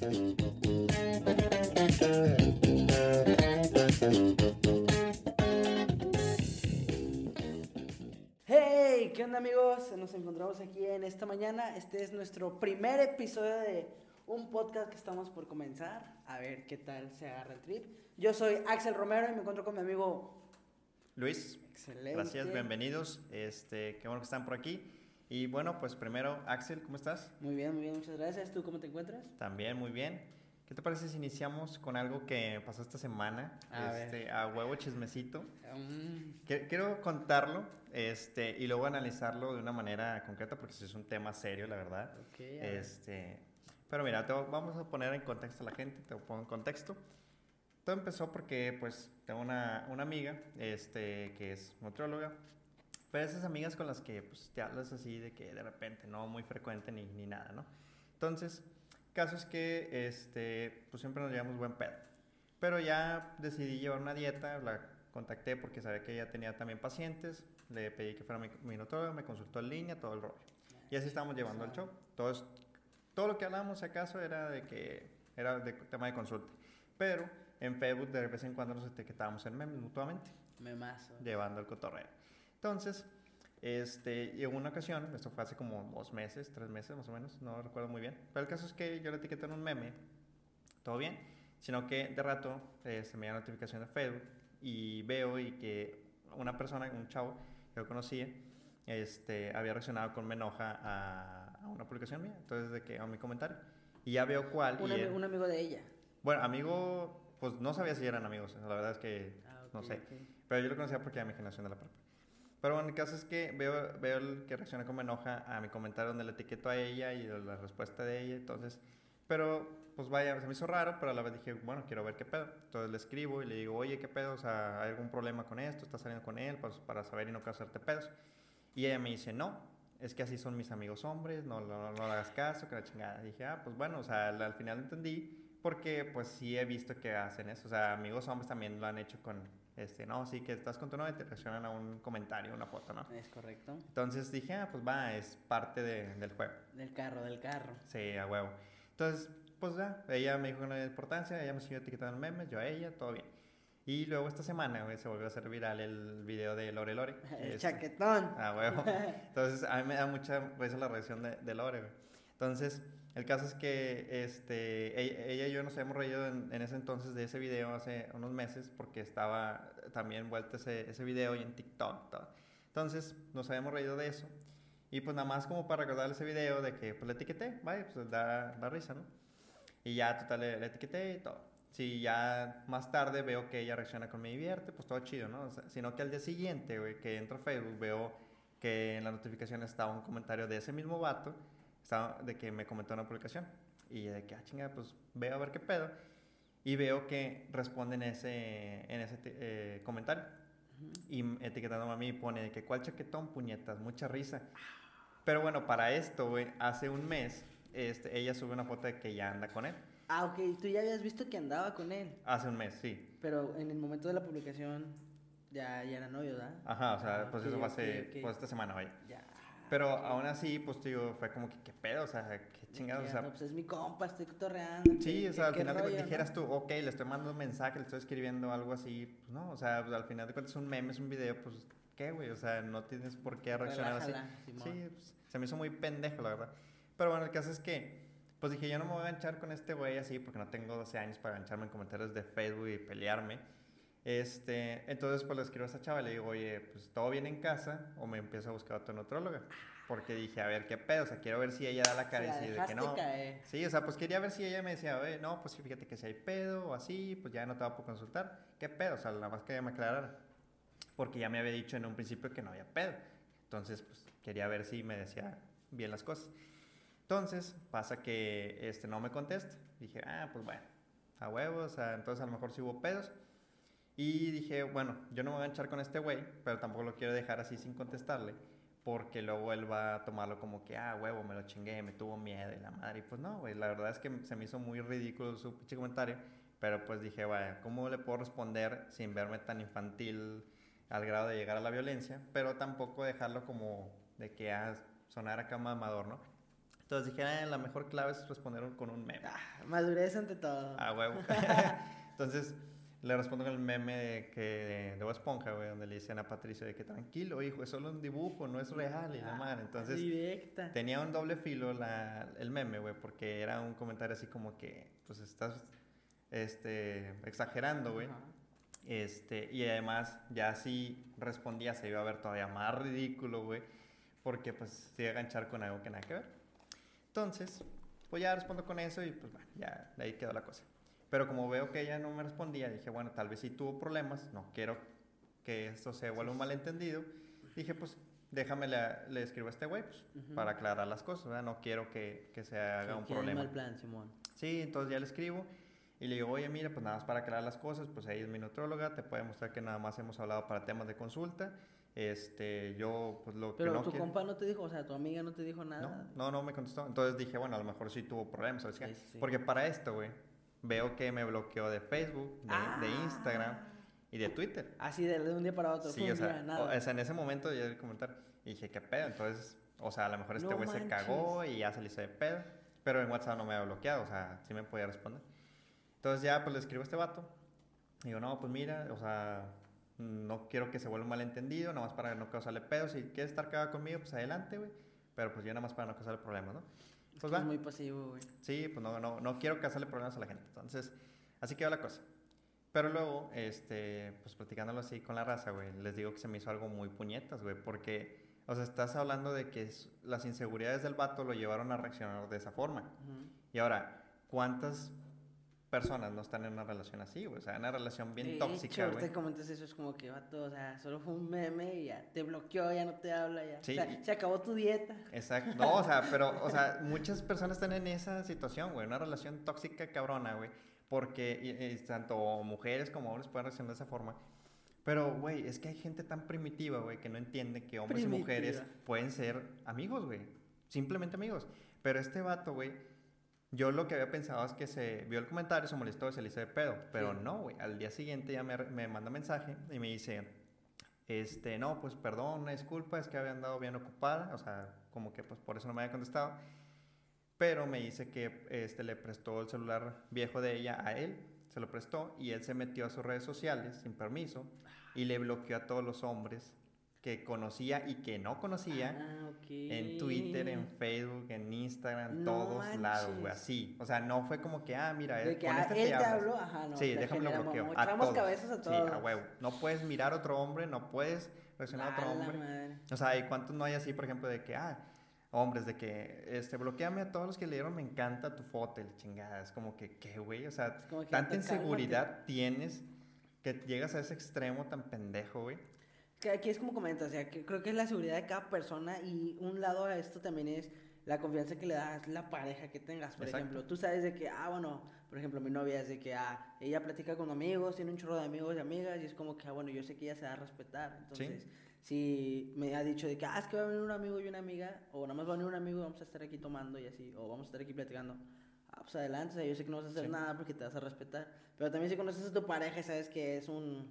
Hey, ¿qué onda amigos? Nos encontramos aquí en esta mañana. Este es nuestro primer episodio de un podcast que estamos por comenzar. A ver qué tal se agarra el trip. Yo soy Axel Romero y me encuentro con mi amigo Luis. Excelente. Gracias, bienvenidos. Este, qué bueno que están por aquí. Y bueno, pues primero, Axel, ¿cómo estás? Muy bien, muy bien, muchas gracias. ¿Tú cómo te encuentras? También, muy bien. ¿Qué te parece si iniciamos con algo que pasó esta semana? A ver. este, a huevo chismecito. Que- Quiero contarlo este, y luego analizarlo de una manera concreta porque es un tema serio, la verdad. ok, a ver. Este, pero mira, te, vamos a poner en contexto a la gente, te pongo en contexto. Todo empezó porque pues tengo una, una amiga este, que es nutrióloga, pero esas amigas con las que pues, te hablas así de que de repente, no muy frecuente ni, ni nada, ¿no? Entonces, caso es que este, pues siempre nos llevamos buen pedo. Pero ya decidí llevar una dieta, la contacté porque sabía que ella tenía también pacientes, le pedí que fuera mi, mi nutrióloga, me consultó en línea, todo el rollo. Y así estábamos llevando el show. Todo, todo lo que hablábamos, si acaso, era de que era de tema de consulta. Pero en Facebook de vez en cuando nos etiquetábamos en memes mutuamente, Memazo. llevando el cotorreo. Entonces, este, y en una ocasión, esto fue hace como dos meses, tres meses más o menos, no recuerdo muy bien. Pero el caso es que yo le etiqueté en un meme, todo bien, sino que de rato eh, se me da notificación de Facebook y veo y que una persona, un chavo que yo conocía, este, había reaccionado con me enoja a, a una publicación mía, entonces de que a mi comentario. Y ya veo cuál. Un, y ami- era- un amigo de ella. bueno, amigo, pues no sabía si eran amigos, la verdad es que Ah, ok, no sé. ok. Pero yo lo conocía porque era mi generación de la prepa. Pero bueno, el caso es que veo, veo el que reacciona como enoja a mi comentario donde le etiqueto a ella y la respuesta de ella. Entonces, pero pues vaya, se me hizo raro, pero a la vez dije, bueno, quiero ver qué pedo. Entonces le escribo y le digo, oye, ¿qué pedo? O sea, ¿hay algún problema con esto? ¿Estás saliendo con él? Pues para saber y no causarte pedos. Y ella me dice, no, es que así son mis amigos hombres, no, no, no le hagas caso, que la chingada. dije, ah, pues bueno, o sea, al, al final entendí porque pues sí he visto que hacen eso. O sea, amigos hombres también lo han hecho con, este, no, sí, que estás con tu novia y te reaccionan a un comentario, una foto, ¿no? Es correcto. Entonces dije, ah, pues va, es parte de- del juego. Del carro, del carro. Sí, a huevo. Entonces, pues ya, ella me dijo que no había importancia, ella me siguió etiquetando en memes, yo a ella, todo bien. Y luego esta semana, güey, se volvió a hacer viral el video de Lore Lore. El Este, chaquetón. Ah, huevo. Entonces, a mí me da mucha risa la reacción de, de Lore, güey. Entonces, el caso es que este, ella, ella y yo nos habíamos reído en, ese entonces de ese video hace unos meses porque estaba también vuelto ese, video y en TikTok. Entonces, nos habíamos reído de eso. Y pues nada más como para recordar ese video de que pues le etiqueté, vaya, pues da, da risa, ¿no? Y ya, total, le, le etiqueté y todo. Si ya más tarde veo que ella reacciona con me divierte, pues todo chido, ¿no? O sea, sino que al día siguiente, güey, que entro a Facebook, veo que en la notificación estaba un comentario de ese mismo vato, estaba, de que me comentó una publicación. Y de que, ah, chingada, pues veo a ver qué pedo. Y veo que responde en ese, en ese eh, comentario. Y etiquetándome a mí pone de que, ¿cuál chaquetón, puñetas? Mucha risa. Pero bueno, para esto, güey, hace un mes, este, ella sube una foto de que ya anda con él. Ah, ok. Tú ya habías visto que andaba con él. Hace un mes, sí. Pero en el momento de la publicación ya, ya eran novios, ¿verdad? Ajá, o sea, Ah, pues ok, eso fue hace, ok. pues esta semana, vaya. Ya. Pero aún así, pues, digo, fue como que, ¿qué pedo? O sea, qué chingados, o sea, no, pues es mi compa, estoy cotorreando. Sí, ¿qué- o sea, al final de rollo, cuentas no? dijeras tú, ok, le estoy mandando un mensaje, le estoy escribiendo algo así, pues no, o sea, pues, al final de cuentas es un meme, es un video, pues, ¿qué, güey? O sea, no tienes por qué reaccionar así. Relájala, Simón. Sí, pues, se me hizo muy pendejo, la verdad. Pero bueno, el caso es que, pues dije, yo no me voy a enganchar con este güey así, porque no tengo 12 años para engancharme en comentarios de Facebook y pelearme. Este, entonces, pues le escribo a esta chava y le digo, oye, pues todo bien en casa, o me empiezo a buscar otra nutróloga. Porque dije, a ver, ¿qué pedo? O sea, quiero ver si ella da la cara la y dejaste que no. caer. Sí, o sea, pues quería ver si ella me decía, oye, no, pues fíjate que si hay pedo o así, pues ya no te va a consultar. ¿Qué pedo? O sea, nada más que ella me aclarara. Porque ya me había dicho en un principio que no había pedo. Entonces, pues quería ver si me decía bien las cosas. Entonces, pasa que este no me contesta. Dije, ah, pues bueno, a huevos, o sea, entonces a lo mejor sí hubo pedos. Y dije, bueno, yo no me voy a enganchar con este güey, pero tampoco lo quiero dejar así sin contestarle, porque luego él va a tomarlo como que, ah, huevo, me lo chingué, me tuvo miedo y la madre. Y pues no, güey, la verdad es que se me hizo muy ridículo su pinche comentario, pero pues dije, vaya, ¿cómo le puedo responder sin verme tan infantil al grado de llegar a la violencia? Pero tampoco dejarlo como de que ah, sonar acá mamador, ¿no? Entonces dije, ah, la mejor clave es responder con un meme. Ah, madurez ante todo. Ah, huevo. Entonces le respondo con el meme de, que, de Bob Esponja, güey, donde le dicen a Patricio de que tranquilo, hijo, es solo un dibujo, no es real y la Ah, madre. Entonces Directa. tenía un doble filo la, el meme, güey, porque era un comentario así como que, pues estás este, exagerando, güey. Este, y además, ya si respondía, se iba a ver todavía más ridículo, güey, porque pues se iba a enganchar con algo que nada que ver. Entonces, pues ya respondo con eso y pues bueno, ya de ahí quedó la cosa. Pero como veo que ella no me respondía, dije, bueno, tal vez sí tuvo problemas, no quiero que esto se vuelva un malentendido. Dije, pues déjame le, le escribo a este güey pues, Ujú. para aclarar las cosas, ¿verdad? No quiero que, que se haga Sí, un problema. mal plan, Simón. Sí, entonces ya le escribo y le digo, oye, mira, pues nada más para aclarar las cosas, pues ella es mi nutróloga, te puede mostrar que nada más hemos hablado para temas de consulta. Este, yo, pues lo Pero que no tu quiero... compa no te dijo, o sea, tu amiga no te dijo No, nada. no, no me contestó. Entonces dije, bueno, a lo mejor sí tuvo problemas, ¿sabes sí, sí. Porque para esto, güey, veo que me bloqueó de Facebook, de, Ah. de Instagram y de Twitter. Así de, de un día para otro. Sí, o sea, nada. o- sea, en ese momento yo el comentar y dije, ¿qué pedo? Entonces, o sea, a lo mejor este No güey se manches. cagó y ya se le hizo de pedo, pero en WhatsApp no me había bloqueado, o sea, sí me podía responder. Entonces ya, pues le escribo a este vato. Digo, no, pues mira, o sea, no quiero que se vuelva un malentendido, nada más para no causarle pedo. Si quieres estar cagado conmigo, pues adelante, güey. Pero pues yo nada más para no causarle problemas, ¿no? Es Pues es muy pasivo, güey. Sí, pues no, no, no quiero causarle problemas a la gente. Entonces, así quedó la cosa. Pero luego, este, pues platicándolo así con la raza, güey, les digo que se me hizo algo muy puñetas, güey, porque, o sea, estás hablando de que las inseguridades del vato lo llevaron a reaccionar de esa forma. Ujú. Y ahora, ¿cuántas personas no están en una relación así, güey? O sea, una relación bien De tóxica, hecho, güey. que comentas eso es como que, vato, o sea, solo fue un meme y ya te bloqueó, ya no te habla, ya. Sí, O sea, se acabó tu dieta. Exacto. No, o sea, pero, o sea, muchas personas están en esa situación, güey, una relación tóxica cabrona, güey, porque y- y tanto mujeres como hombres pueden reaccionar de esa forma. Pero, güey, es que hay gente tan primitiva, güey, que no entiende que hombres y mujeres Primitiva. pueden ser amigos, güey. Simplemente amigos. Pero este vato, güey, yo lo que había pensado es que se vio el comentario, se molestó, se le hizo de pedo. Pero Sí. no, güey. Al día siguiente ya me, me manda mensaje y me dice, este, no, pues perdón, una disculpa, es que había andado bien ocupada, o sea, como que pues por eso no me había contestado. Pero me dice que este, le prestó el celular viejo de ella a él, se lo prestó y él se metió a sus redes sociales sin permiso y le bloqueó a todos los hombres que conocía y que no conocía Ah, en Twitter, en Facebook, en Instagram, No todos lados, güey, así. O sea, no fue como que, ah, mira, De que con ah, este él te habló, ajá, no. Sí, déjame lo bloqueo. A todos. cabezas a Sí, a huevo. No puedes mirar a otro hombre, no puedes reaccionar a otro hombre. madre. O sea, ¿y cuántos no hay así, por ejemplo, de que, ah, hombres, de que, este, bloqueame a todos los que le dieron, me encanta tu foto, la chingada. Es como que, ¿qué, güey? O sea, que, tanta inseguridad tienes que llegas a ese extremo tan pendejo, güey. Que aquí es como comentas, o sea, que creo que es la seguridad de cada persona y un lado a esto también es la confianza que le das la pareja que tengas. Por Exacto. ejemplo, tú sabes de que, ah, bueno, por ejemplo, mi novia es de que, ah, ella platica con amigos, tiene un chorro de amigos y amigas y es como que, ah, bueno, yo sé que ella se va a respetar. Entonces, si me ha dicho de que, ah, es que va a venir un amigo y una amiga, o nada más va a venir un amigo y vamos a estar aquí tomando y así, o vamos a estar aquí platicando. Ah, pues adelante, o sea, yo sé que no vas a hacer Sí. nada porque te vas a respetar. Pero también si conoces a tu pareja y sabes que es un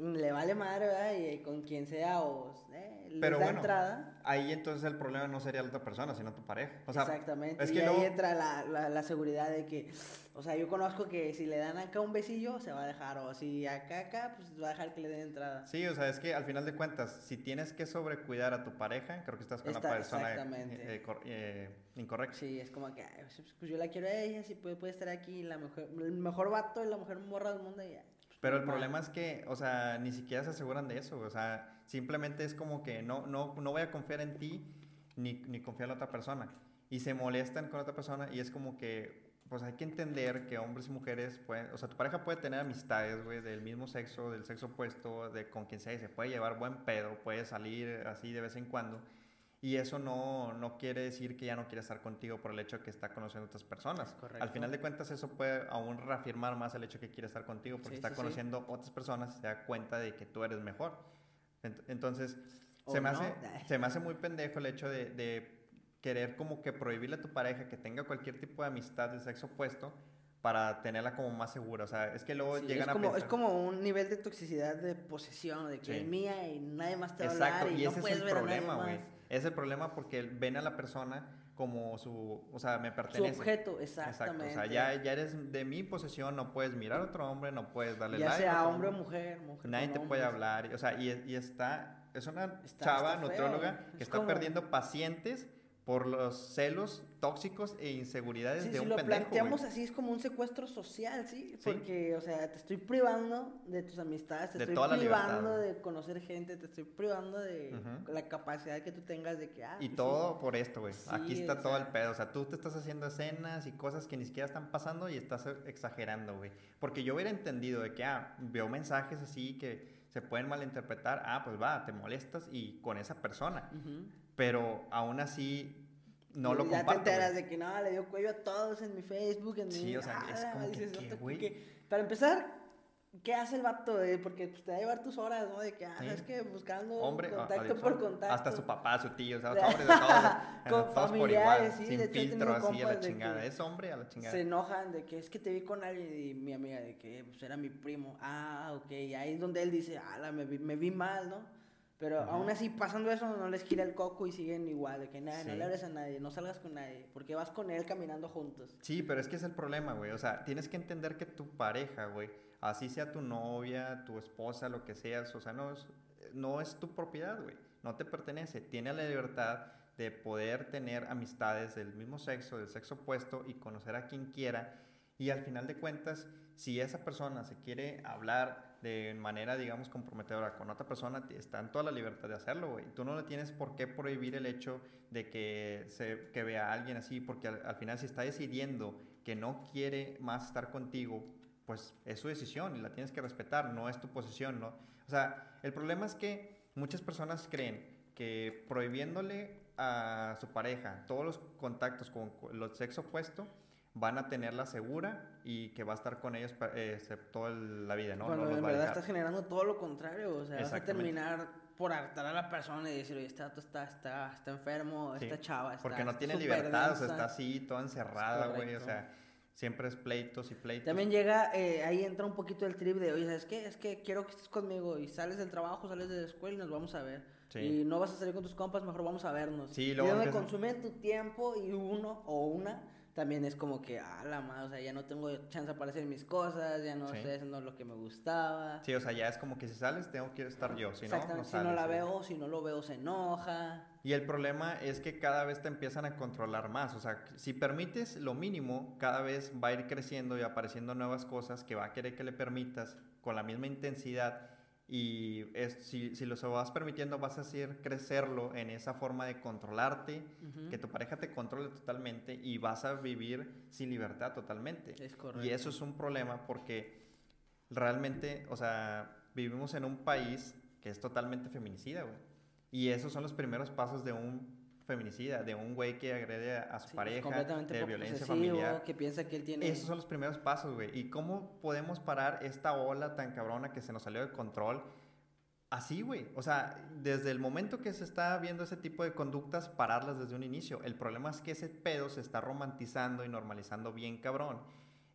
le vale madre, ¿verdad? Y con quien sea o eh, les Pero da bueno, entrada. Ahí entonces el problema no sería la otra persona, sino tu pareja. O sea, Exactamente. es y que ahí luego- entra la, la, la seguridad de que, o sea, yo conozco que si le dan acá un besillo, se va a dejar. O si acá, acá, pues va a dejar que le den entrada. Sí, o sea, es que al final de cuentas, si tienes que sobrecuidar a tu pareja, creo que estás con Está- la persona eh, eh, incorrecta. Sí, es como que, ay, pues, pues yo la quiero a ella, si puede, puede estar aquí, la mejor, el mejor vato y la mujer morra del mundo y ya. Pero el problema es que, o sea, ni siquiera se aseguran de eso, o sea, simplemente es como que no, no, no voy a confiar en ti ni, ni confiar en la otra persona. Y se molestan con otra persona y es como que, pues hay que entender que hombres y mujeres pueden, o sea, tu pareja puede tener amistades, güey, del mismo sexo, del sexo opuesto, de con quien sea, y se puede llevar buen pedo, puede salir así de vez en cuando. Y eso no, no quiere decir que ya no quiere estar contigo por el hecho de que está conociendo a otras personas. Correcto. Al final de cuentas, eso puede aún reafirmar más el hecho de que quiere estar contigo porque Sí, está sí, sí. conociendo otras personas y se da cuenta de que tú eres mejor. Ent- Entonces, se, me no. hace, se me hace muy pendejo el hecho de, de querer como que prohibirle a tu pareja que tenga cualquier tipo de amistad del sexo opuesto para tenerla como más segura. O sea, es que luego Sí, llegan es, como, a pensar... es como un nivel de toxicidad de posesión, de que Sí. es mía y nadie más te va a Exacto, hablar y, y no ese es el ver a problema, güey. Es el problema porque ven a la persona como su, o sea, me Su pertenece. objeto, Exacto, exactamente. o sea, ya, ya eres de mi posesión, no puedes mirar a otro hombre, no puedes darle Ya like a sea hombre o mujer, mujer Nadie te puede hablar, o sea, y, y está, es una Está- chava está feo. nutrióloga que Es está como- perdiendo pacientes por los celos tóxicos e inseguridades Sí, de si un lo pendejo, planteamos güey. así es como un secuestro social, ¿sí? Sí. Porque, o sea, te estoy privando de tus amistades, te De estoy privando de conocer gente, te estoy privando de Ujú. la capacidad que tú tengas de que, ah, Y pues todo sí. por esto, güey. Aquí está todo el sea. pedo. O sea, tú te estás haciendo escenas y cosas que ni siquiera están pasando y estás exagerando, güey. Porque yo hubiera entendido de que, ah, veo mensajes así que se pueden malinterpretar. Ah, pues va, te molestas y con esa persona. Ujú. Pero aún así no lo ya comparto. te enteras güey. de que no, le dio cuello a todos en mi Facebook, en Sí, mi... o sea, es Ah, como que, dices, ¿qué, que- Para empezar, ¿qué hace el vato? eh? Porque pues, te va a llevar tus horas, ¿no? De que, ah, Sí. ¿sabes qué? Buscando Hombre, contacto adiós, por contacto. Hasta su papá, su tío, o sea, hombres de todos, Con todos por familiares, igual, sí, sin filtro, así a la chingada. que Es hombre a la chingada. Se enojan de que es que te vi con alguien y mi amiga de que pues era mi primo. Ah, ok. Y ahí es donde él dice, ah, la- me, vi, me vi mal, ¿no? Pero Ujú. aún así, pasando eso, no les gira el coco y siguen igual. De que nada, no le hables a nadie, no salgas con nadie. Porque vas con él caminando juntos. Sí, pero es que es el problema, güey. O sea, tienes que entender que tu pareja, güey, así sea tu novia, tu esposa, lo que seas, o sea, no es, no es tu propiedad, güey. No te pertenece. Tiene la libertad de poder tener amistades del mismo sexo, del sexo opuesto y conocer a quien quiera. Y al final de cuentas, si esa persona se quiere hablar de manera, digamos, comprometedora con otra persona, está en toda la libertad de hacerlo, güey. Tú no le tienes por qué prohibir el hecho de que, se, que vea a alguien así, porque al, al final si está decidiendo que no quiere más estar contigo, pues es su decisión y la tienes que respetar, no es tu posición, ¿no? O sea, el problema es que muchas personas creen que prohibiéndole a su pareja todos los contactos con co- el sexo opuesto, van a tenerla segura y que va a estar con ellos eh, toda la vida, ¿no? Cuando no en verdad estás generando todo lo contrario. O sea, vas a terminar por hartar a la persona y decir, oye, este vato está, está, está enfermo, Sí, esta chava está Porque no tiene libertad, o sea, densa". está así, toda encerrada, güey, o sea, siempre es pleitos y pleitos. También llega, eh, ahí entra un poquito el trip de, oye, ¿sabes qué? Es que quiero que estés conmigo y sales del trabajo, sales de la escuela y nos vamos a ver. Sí. Y no vas a salir con tus compas, mejor vamos a vernos. Sí, y luego donde empiezan- consumen tu tiempo y uno o una también es como que, ah, la madre, o sea, ya no tengo chance para hacer mis cosas, ya no Sí. estoy haciendo lo que me gustaba. Sí, o sea, ya es como que si sales, tengo que estar yo, si no, no sales. si no la veo, si no lo veo, se enoja. Y el problema es que cada vez te empiezan a controlar más. O sea, si permites lo mínimo, cada vez va a ir creciendo y apareciendo nuevas cosas que va a querer que le permitas con la misma intensidad. Y es, si, si lo vas permitiendo, vas a hacer crecerlo en esa forma de controlarte, Ujú. que tu pareja te controle totalmente y vas a vivir sin libertad totalmente. Es correcto. Y eso es un problema porque realmente, o sea, vivimos en un país que es totalmente feminicida, güey. Y esos son los primeros pasos de un feminicida, de un güey que agrede a, su Sí, pareja, completamente de violencia familiar. que piensa que él tiene... Esos son los primeros pasos, güey. ¿Y cómo podemos parar esta ola tan cabrona que se nos salió de control? Así, güey. O sea, desde el momento que se está viendo ese tipo de conductas, pararlas desde un inicio. El problema es que ese pedo se está romantizando y normalizando bien cabrón.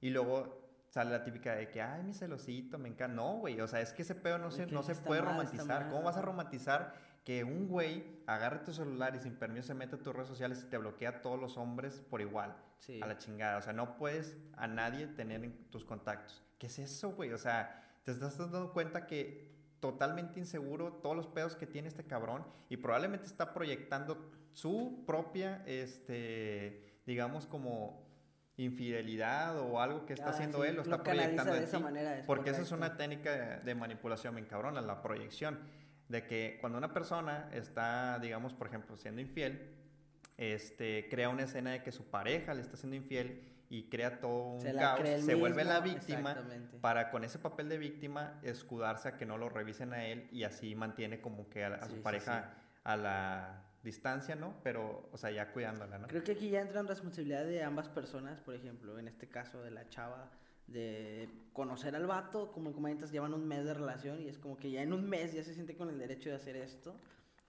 Y luego sale la típica de que, ay, mi celosito, me encanta. No, güey. O sea, es que ese pedo no se, no se puede mal, romantizar. ¿Cómo vas a romantizar que un güey agarre tu celular y sin permiso se mete a tus redes sociales y te bloquea a todos los hombres por igual? Sí. a la chingada. O sea, no puedes a nadie tener en tus contactos. ¿Qué es eso, güey? O sea, te estás dando cuenta que totalmente inseguro todos los pedos que tiene este cabrón y probablemente está proyectando su propia, este, digamos como infidelidad o algo que está Ah, haciendo sí, él, lo lo está proyectando de en esa manera, es porque esa es correcto. una técnica de, de manipulación bien cabrona, la proyección. De que cuando una persona está, digamos, por ejemplo, siendo infiel, este, crea una escena de que su pareja le está siendo infiel y crea todo un Se caos, se vuelve la víctima para con ese papel de víctima escudarse a que no lo revisen a él y así mantiene como que a, a Sí, su sí, pareja a la distancia, ¿no? Pero, o sea, ya cuidándola, ¿no? Creo que aquí ya entra en responsabilidad de ambas personas, por ejemplo, en este caso de la chava, de conocer al vato, como comentas, llevan un mes de relación y es como que ya en un mes ya se siente con el derecho de hacer esto.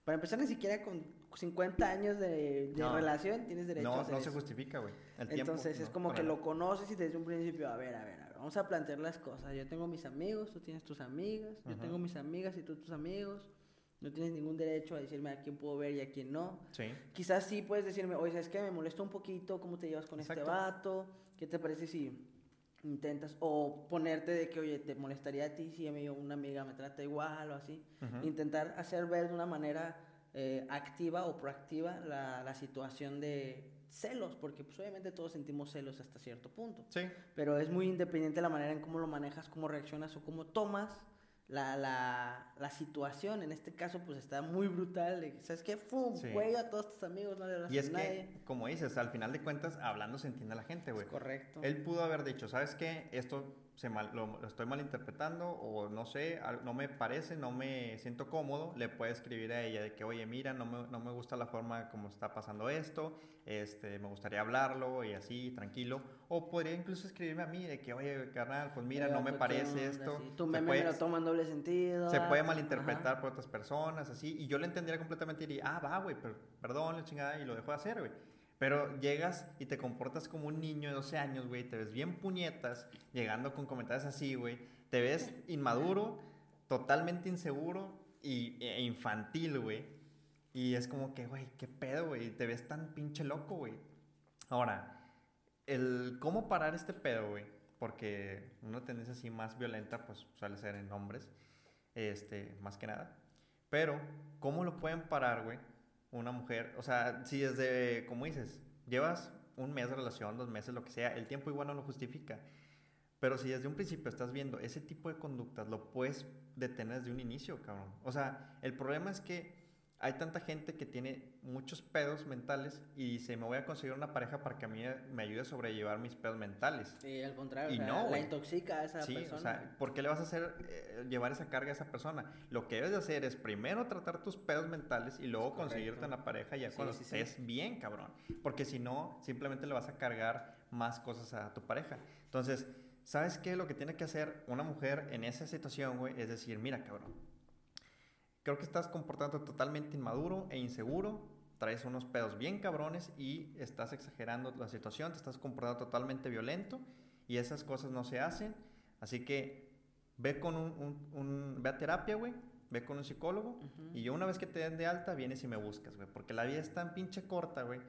Para empezar, ni siquiera con 50 años de, de No. relación tienes derecho a No, hacer no se eso. justifica, güey. El tiempo, Entonces es no, como que nada. lo conoces y desde un principio, a ver, a ver, a ver, vamos a plantear las cosas. Yo tengo mis amigos, tú tienes tus amigas, yo tengo mis amigas y tú tus amigos. No tienes ningún derecho a decirme a quién puedo ver y a quién no. Sí. Quizás sí puedes decirme, oye, ¿sabes qué? Me molesta un poquito, ¿cómo te llevas con este Exacto. vato? ¿Qué te parece si intentas? O ponerte de que, oye, ¿te molestaría a ti si a mí una amiga me trata igual o así? Intentar hacer ver de una manera eh, activa o proactiva la, la situación de celos, porque pues obviamente todos sentimos celos hasta cierto punto. Sí. Pero es muy independiente la manera en cómo lo manejas, cómo reaccionas o cómo tomas la, la, la situación. En este caso, pues está muy brutal. ¿Sabes qué? ¡Fum! Sí. Cuello a todos tus amigos, no le hablas Y es a nadie. que, como dices, al final de cuentas, hablando se entiende la gente, güey. Es correcto. Él pudo haber dicho, ¿sabes qué? Esto se mal- lo, lo estoy malinterpretando o no sé, no me parece, no me siento cómodo. Le puede escribir a ella de que, oye, mira, no me, no me gusta la forma como está pasando esto, este, me gustaría hablarlo y así, tranquilo. O podría incluso escribirme a mí de que, oye, carnal, pues mira, no me Vato, ¿qué parece esto. Sí, Tu se meme puede- me lo toma en doble sentido. se puede malinterpretar Ajá. por otras personas, así, y yo lo entendería completamente y diría, ah, va, güey, perdón, la chingada, y lo dejo de hacer, güey. Pero llegas y te comportas como un niño de 12 años, güey, te ves bien puñetas, llegando con comentarios así, güey, te ves inmaduro, totalmente inseguro y, e infantil, güey. Y es como que, güey, qué pedo, güey, te ves tan pinche loco, güey. Ahora, el cómo parar este pedo, güey, porque una tendencia así más violenta, pues suele ser en hombres, este, más que nada. Pero, ¿cómo lo pueden parar, güey? Una mujer, o sea, si desde, como dices, llevas un mes de relación, dos meses, lo que sea, el tiempo igual no lo justifica. Pero si desde un principio estás viendo ese tipo de conductas, lo puedes detener desde un inicio, cabrón. O sea, el problema es que hay tanta gente que tiene muchos pedos mentales y dice, me voy a conseguir una pareja para que a mí me ayude a sobrellevar mis pedos mentales. Sí, al contrario. Y o sea, no, la intoxica a esa Sí, persona. o sea, ¿por qué le vas a hacer eh, llevar esa carga a esa persona? Lo que debes de hacer es primero tratar tus pedos mentales y luego conseguirte una pareja ya Sí, cuando sí. estés bien, cabrón. Porque si no, simplemente le vas a cargar más cosas a tu pareja. Entonces, ¿sabes qué? Lo que tiene que hacer una mujer en esa situación, güey, es decir, mira, cabrón, creo que estás comportando totalmente inmaduro e inseguro, traes unos pedos bien cabrones y estás exagerando la situación, te estás comportando totalmente violento y esas cosas no se hacen. Así que ve con un, un- un- ve a terapia, güey, ve con un psicólogo Ujú. y yo una vez que te den de alta vienes y me buscas, güey, porque la vida es tan pinche corta, güey.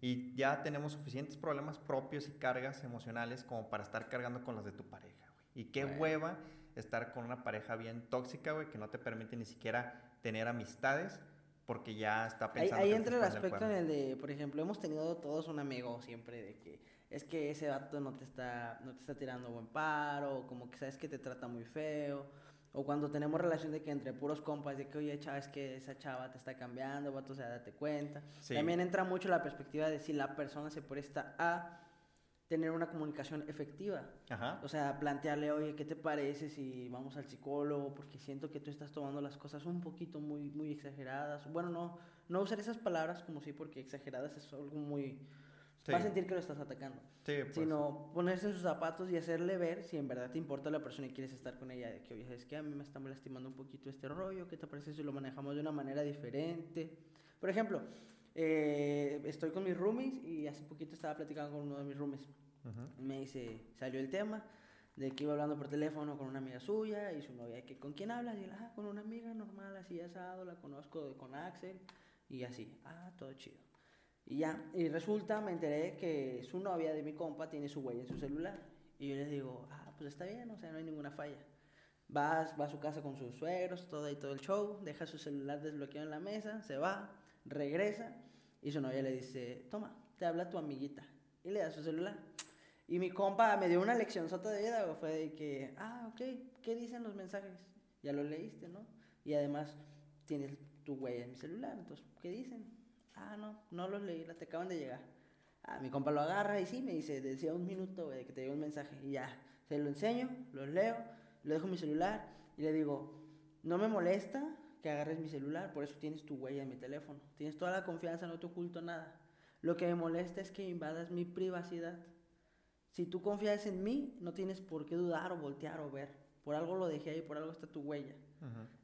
Y ya tenemos suficientes problemas propios y cargas emocionales como para estar cargando con las de tu pareja, güey. Y qué Bueno. hueva estar con una pareja bien tóxica, güey, que no te permite ni siquiera tener amistades porque ya está Ahí, pensando. ahí te entra el aspecto en el de, por ejemplo, hemos tenido todos un amigo siempre de que es que ese vato no te está, no te está tirando buen paro, o como que sabes que te trata muy feo, o cuando tenemos relación de que entre puros compas, de que oye, chava, es que esa chava te está cambiando, vato, o sea, date cuenta. Sí. También entra mucho la perspectiva de si la persona se presta a tener una comunicación efectiva. Ajá. O sea, plantearle, oye, ¿qué te parece si vamos al psicólogo? Porque siento que tú estás tomando las cosas un poquito muy, muy exageradas. Bueno, no, no usar esas palabras como sí, porque exageradas es algo muy... Sí. Va a sentir que lo estás atacando. Sí, pues. Sino ponerse en sus zapatos y hacerle ver si en verdad te importa la persona y quieres estar con ella. De que, oye, ¿sabes qué? A mí me está lastimando un poquito este rollo. ¿Qué te parece si lo manejamos de una manera diferente? Por ejemplo, eh, estoy con mis roomies y hace poquito estaba platicando con uno de mis roomies. Ujú. Me dice, salió el tema de que iba hablando por teléfono con una amiga suya y su novia, que ¿con quién hablas? Y él, ah, con una amiga normal, así asado, la conozco con Axel y así, ah, todo chido. Y ya, y resulta, me enteré que su novia de mi compa tiene su huella en su celular. Y yo les digo, ah, pues está bien, o sea, no hay ninguna falla. Va, va a su casa con sus suegros, todo y todo el show, deja su celular desbloqueado en la mesa, se va, regresa y su novia le dice, toma, te habla tu amiguita. Y le da su celular. Y mi compa me dio una lección sota de vida, fue de que, ah, ok, ¿qué dicen los mensajes? Ya lo leíste, ¿no? Y además tienes tu huella en mi celular, entonces, ¿qué dicen? Ah, no, no los leí, te acaban de llegar. Ah, mi compa lo agarra y sí, me dice, decía un minuto, güey, que te llegó un mensaje. Y ya, se lo enseño, lo leo, lo dejo mi celular y le digo, no me molesta que agarres mi celular, por eso tienes tu huella en mi teléfono. Tienes toda la confianza, no te oculto nada. Lo que me molesta es que invadas mi privacidad. Si tú confías en mí, no tienes por qué dudar o voltear o ver. Por algo lo dejé ahí, por algo está tu huella.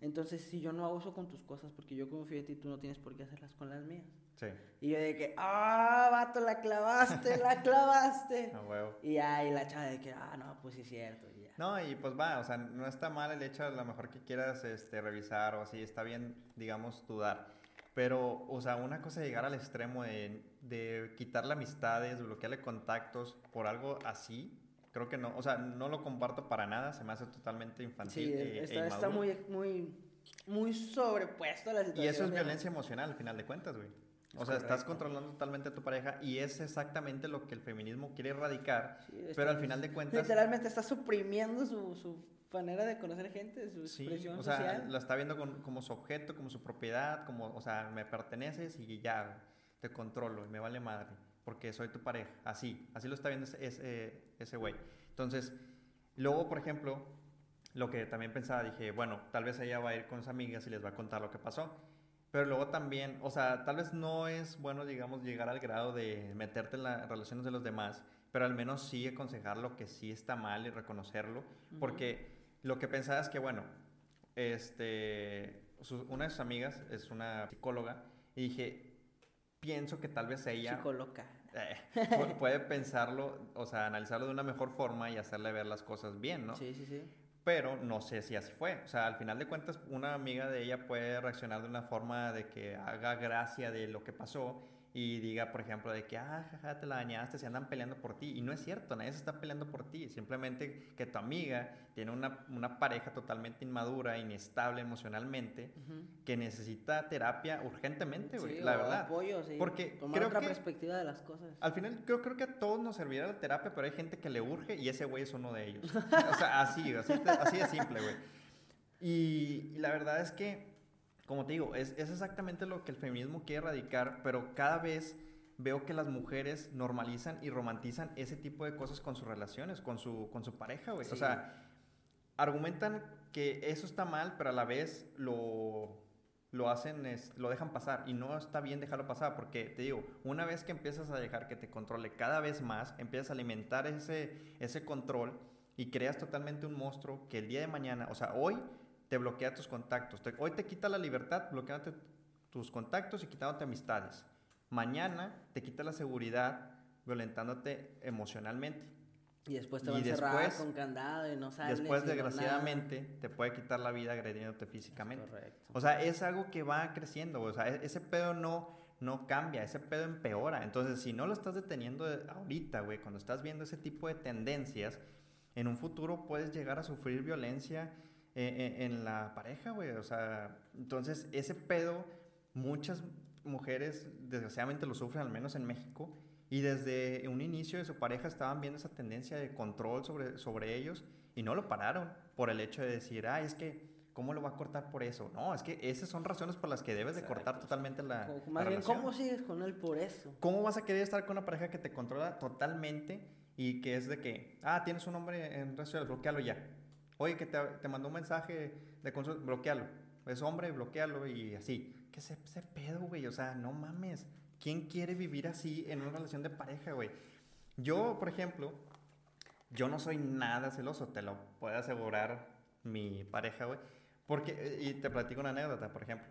Entonces, si yo no abuso con tus cosas porque yo confío en ti, tú no tienes por qué hacerlas con las mías. Sí. Y yo de que, ah, vato, la clavaste, la clavaste. Y ahí la chava de que, ah, no, pues sí es cierto. No, y pues va, o sea, no está mal el hecho, a lo mejor que quieras este, revisar o así, está bien, digamos, dudar. Pero, o sea, una cosa es llegar al extremo de, de quitarle amistades, bloquearle contactos por algo así, creo que no, o sea, no lo comparto para nada, se me hace totalmente infantil. Sí, e- e está, está muy, muy, muy sobrepuesto a la situación. Y eso es violencia emocional, al final de cuentas, güey. O sea, estás correcto. controlando totalmente a tu pareja y es exactamente lo que el feminismo quiere erradicar, Sí, pero al final de cuentas... Literalmente está suprimiendo su, su manera de conocer gente, su Sí, expresión o sea, social. la está viendo con- como su objeto, como su propiedad, como, o sea, me perteneces y ya, te controlo y me vale madre, porque soy tu pareja, así, así lo está viendo ese, ese güey. Entonces, luego, por ejemplo, lo que también pensaba, dije, bueno, tal vez ella va a ir con sus amigas y les va a contar lo que pasó. Pero luego también, o sea, tal vez no es bueno, digamos, llegar al grado de meterte en las relaciones de los demás, pero al menos sí aconsejar lo que sí está mal y reconocerlo, porque lo que pensaba es que, bueno, este, su- una de sus amigas es una psicóloga y dije, pienso que tal vez ella Psicoloca. eh, pu- puede pensarlo, o sea, analizarlo de una mejor forma y hacerle ver las cosas bien, ¿no? Sí, sí, sí. Pero no sé si así fue. O sea, al final de cuentas, una amiga de ella puede reaccionar de una forma de que haga gracia de lo que pasó y diga, por ejemplo, de que, ah, jaja, te la dañaste, se andan peleando por ti. Y no es cierto, nadie se está peleando por ti. Simplemente que tu amiga tiene una, una pareja totalmente inmadura, inestable emocionalmente, Ujú. que necesita terapia urgentemente, güey, Sí, la o verdad. apoyo, sí. Porque Tomar creo otra que- perspectiva de las cosas. Al final, yo creo que a todos nos servirá la terapia, pero hay gente que le urge y ese güey es uno de ellos. O sea, así, así, así de simple, güey. Y, y la verdad es que, como te digo, es, es exactamente lo que el feminismo quiere erradicar, pero cada vez veo que las mujeres normalizan y romantizan ese tipo de cosas con sus relaciones, con su, con su pareja, güey. O Sí. sea, argumentan que eso está mal, pero a la vez lo, lo hacen, es, lo dejan pasar y no está bien dejarlo pasar porque te digo, una vez que empiezas a dejar que te controle cada vez más, empiezas a alimentar ese, ese control y creas totalmente un monstruo que el día de mañana, o sea, hoy te bloquea tus contactos, te- hoy te quita la libertad bloqueándote tus contactos y quitándote amistades. Mañana te quita la seguridad violentándote emocionalmente. Y después te Y van a encerrar con candado y no sales. Después, desgraciadamente, te puede quitar la vida agrediéndote nada. físicamente. Correcto. O sea, es algo que va creciendo, o sea, e- ese pedo no, no cambia, ese pedo empeora. Entonces, si no lo estás deteniendo de- ahorita, güey, cuando estás viendo ese tipo de tendencias, en un futuro puedes llegar a sufrir violencia eh, en la pareja, güey. O sea, entonces ese pedo, muchas mujeres desgraciadamente lo sufren, al menos en México, y desde un inicio de su pareja estaban viendo esa tendencia de control sobre, sobre ellos y no lo pararon por el hecho de decir, ah, es que, ¿cómo lo va a cortar por eso? No, es que esas son razones por las que debes de cortar Exacto. totalmente la, Como- la Más bien, relación. ¿cómo sigues con él por eso? ¿Cómo vas a querer estar con una pareja que te controla totalmente y que es de que, ah, tienes un hombre en redes sociales, bloquealo ya? Oye, que te, te mandó un mensaje de consulta, bloquealo. Es hombre, bloquealo y así. ¿Qué es ese pedo, güey? O sea, no mames. ¿Quién quiere vivir así en una relación de pareja, güey? Yo, por ejemplo, yo no soy nada celoso, te lo puede asegurar mi pareja, güey. Porque, y te platico una anécdota, por ejemplo.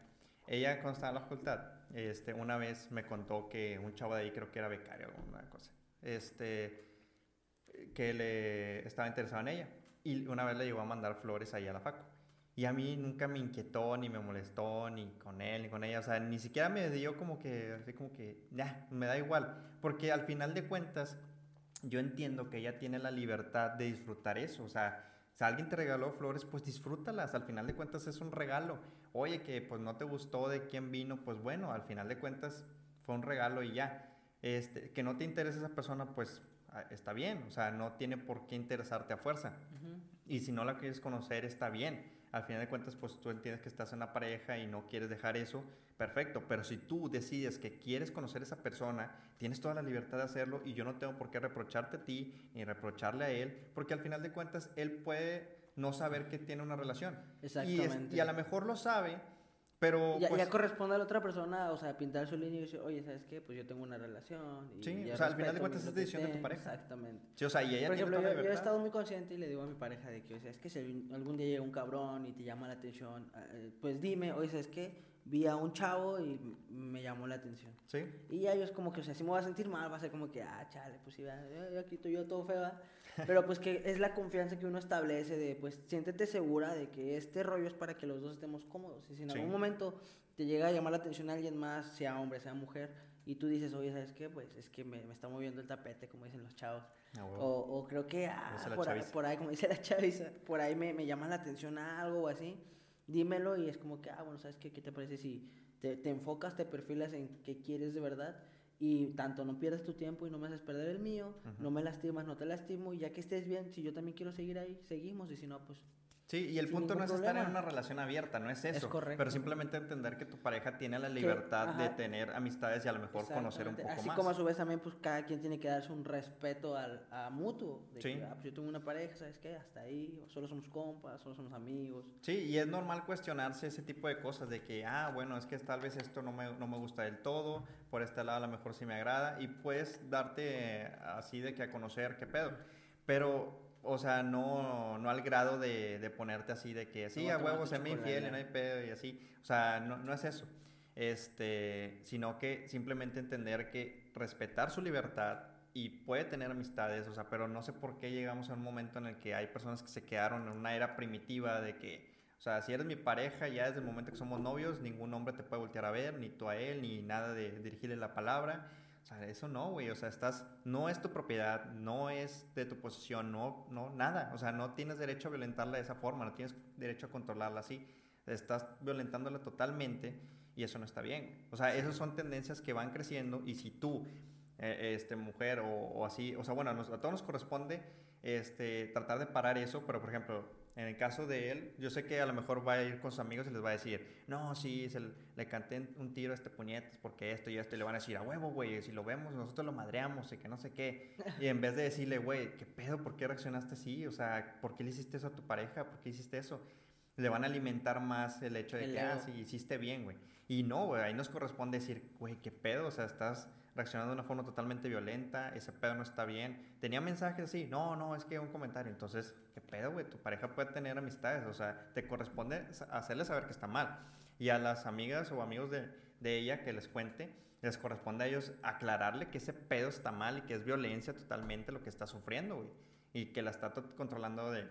Ella, cuando estaba en la facultad, este, una vez me contó que un chavo de ahí, creo que era becario o alguna cosa, este, que le estaba interesado en ella. Y una vez le llegó a mandar flores ahí a la facu. Y a mí nunca me inquietó, ni me molestó, ni con él, ni con ella. O sea, ni siquiera me dio como que, así como que, ya, me da igual. Porque al final de cuentas, yo entiendo que ella tiene la libertad de disfrutar eso. O sea, si alguien te regaló flores, pues disfrútalas. Al final de cuentas es un regalo. Oye, que pues no te gustó de quién vino, pues bueno, al final de cuentas fue un regalo y ya. Este, que no te interese esa persona, pues está bien. O sea, no tiene por qué interesarte a fuerza. Y si no la quieres conocer, está bien. Al final de cuentas, pues tú entiendes que estás en una pareja y no quieres dejar eso, perfecto. Pero si tú decides que quieres conocer a esa persona, tienes toda la libertad de hacerlo y yo no tengo por qué reprocharte a ti ni reprocharle a él, porque al final de cuentas él puede no saber que tiene una relación. Y, es- Exactamente. y a lo mejor lo sabe, Pero, ya, pues, ya corresponde a la otra persona, o sea, pintar su línea y decir, oye, ¿sabes qué? Pues yo tengo una relación. Y Sí, yo o sea, al final de cuentas es decisión de tu tengo". pareja. Exactamente. sí, o sea, y ella Por ejemplo, yo, yo he estado muy consciente y le digo a mi pareja de que, o sea, es que si algún día llega un cabrón y te llama la atención, eh, pues dime, oye, ¿sabes qué? Vi a un chavo y me llamó la atención. Sí, Y ya yo es como que, o sea, si me voy a sentir mal, va a ser como que, ah, chale, pues sí, eh, aquí estoy yo todo feo. ¿va? Pero pues que es la confianza que uno establece de, pues, siéntete segura de que este rollo es para que los dos estemos cómodos. Y si en Sí. algún momento te llega a llamar la atención a alguien más, sea hombre, sea mujer, y tú dices, oye, ¿sabes qué? Pues es que me, me está moviendo el tapete, como dicen los chavos. a huevo. O, o creo que ah, por, ahí, por ahí, como dice la chaviza, por ahí me, me llama la atención a algo o así, dímelo y es como que, ah, bueno, ¿sabes qué? ¿Qué te parece si te, te enfocas, te perfilas en qué quieres de verdad? Y tanto no pierdas tu tiempo y no me haces perder el mío, no me lastimas, no te lastimo, y ya que estés bien, si yo también quiero seguir ahí, seguimos, y si no, pues Sí, y el punto no es estar en problema. una relación abierta, no es Es eso. correcto. Pero simplemente entender que tu pareja tiene la libertad de ajá. tener amistades y a lo mejor conocer un poco Así más. como a su vez también, pues cada quien tiene que darse un respeto al, a mutuo. De Sí. que, ah, pues yo tengo una pareja, ¿sabes qué? Hasta ahí, solo somos compas, solo somos amigos. Sí, y es normal cuestionarse ese tipo de cosas, de que, ah, bueno, es que tal vez esto no me, no me gusta del todo, por este lado a lo mejor sí me agrada, y puedes darte eh, así de que a conocer qué pedo. Pero, o sea, no, no al grado de, de ponerte así de que, sí, No a huevo, séme chocolate. infiel y no hay pedo y así. O sea, no, no es eso. Este, sino que simplemente entender que respetar su libertad y puede tener amistades, o sea, pero no sé por qué llegamos a un momento en el que hay personas que se quedaron en una era primitiva de que, o sea, si eres mi pareja, ya desde el momento que somos novios, ningún hombre te puede voltear a ver, ni tú a él, ni nada de dirigirle la palabra. O sea, eso no, güey, o sea, estás, no es tu propiedad, no es de tu posesión, no, no, nada. O sea, no tienes derecho a violentarla de esa forma, no tienes derecho a controlarla así. Estás violentándola totalmente y eso no está bien. O sea, esas son tendencias que van creciendo y si tú, eh, este, mujer o, o así, o sea, bueno, nos- a todos nos corresponde este, tratar de parar eso, pero por ejemplo, en el caso de él, yo sé que a lo mejor va a ir con sus amigos y les va a decir, no, sí, se le, le canté un tiro a este puñetes porque esto y esto, y le van a decir, a huevo, güey, si lo vemos, nosotros lo madreamos y que no sé qué. Y en vez de decirle, güey, ¿qué pedo? ¿Por qué reaccionaste así? O sea, ¿por qué le hiciste eso a tu pareja? ¿Por qué hiciste eso? Le van a alimentar más el hecho de El que, ah, sí, hiciste bien, güey. Y no, güey, ahí nos corresponde decir, güey, ¿qué pedo? O sea, estás reaccionando de una forma totalmente violenta, ese pedo no está bien. Tenía mensajes así, no, no, es que un comentario. Entonces, ¿qué pedo, güey? Tu pareja puede tener amistades, o sea, te corresponde hacerle saber que está mal. Y a las amigas o amigos de, de ella que les cuente, les corresponde a ellos aclararle que ese pedo está mal y que es violencia totalmente lo que está sufriendo, güey. Y que la está controlando de,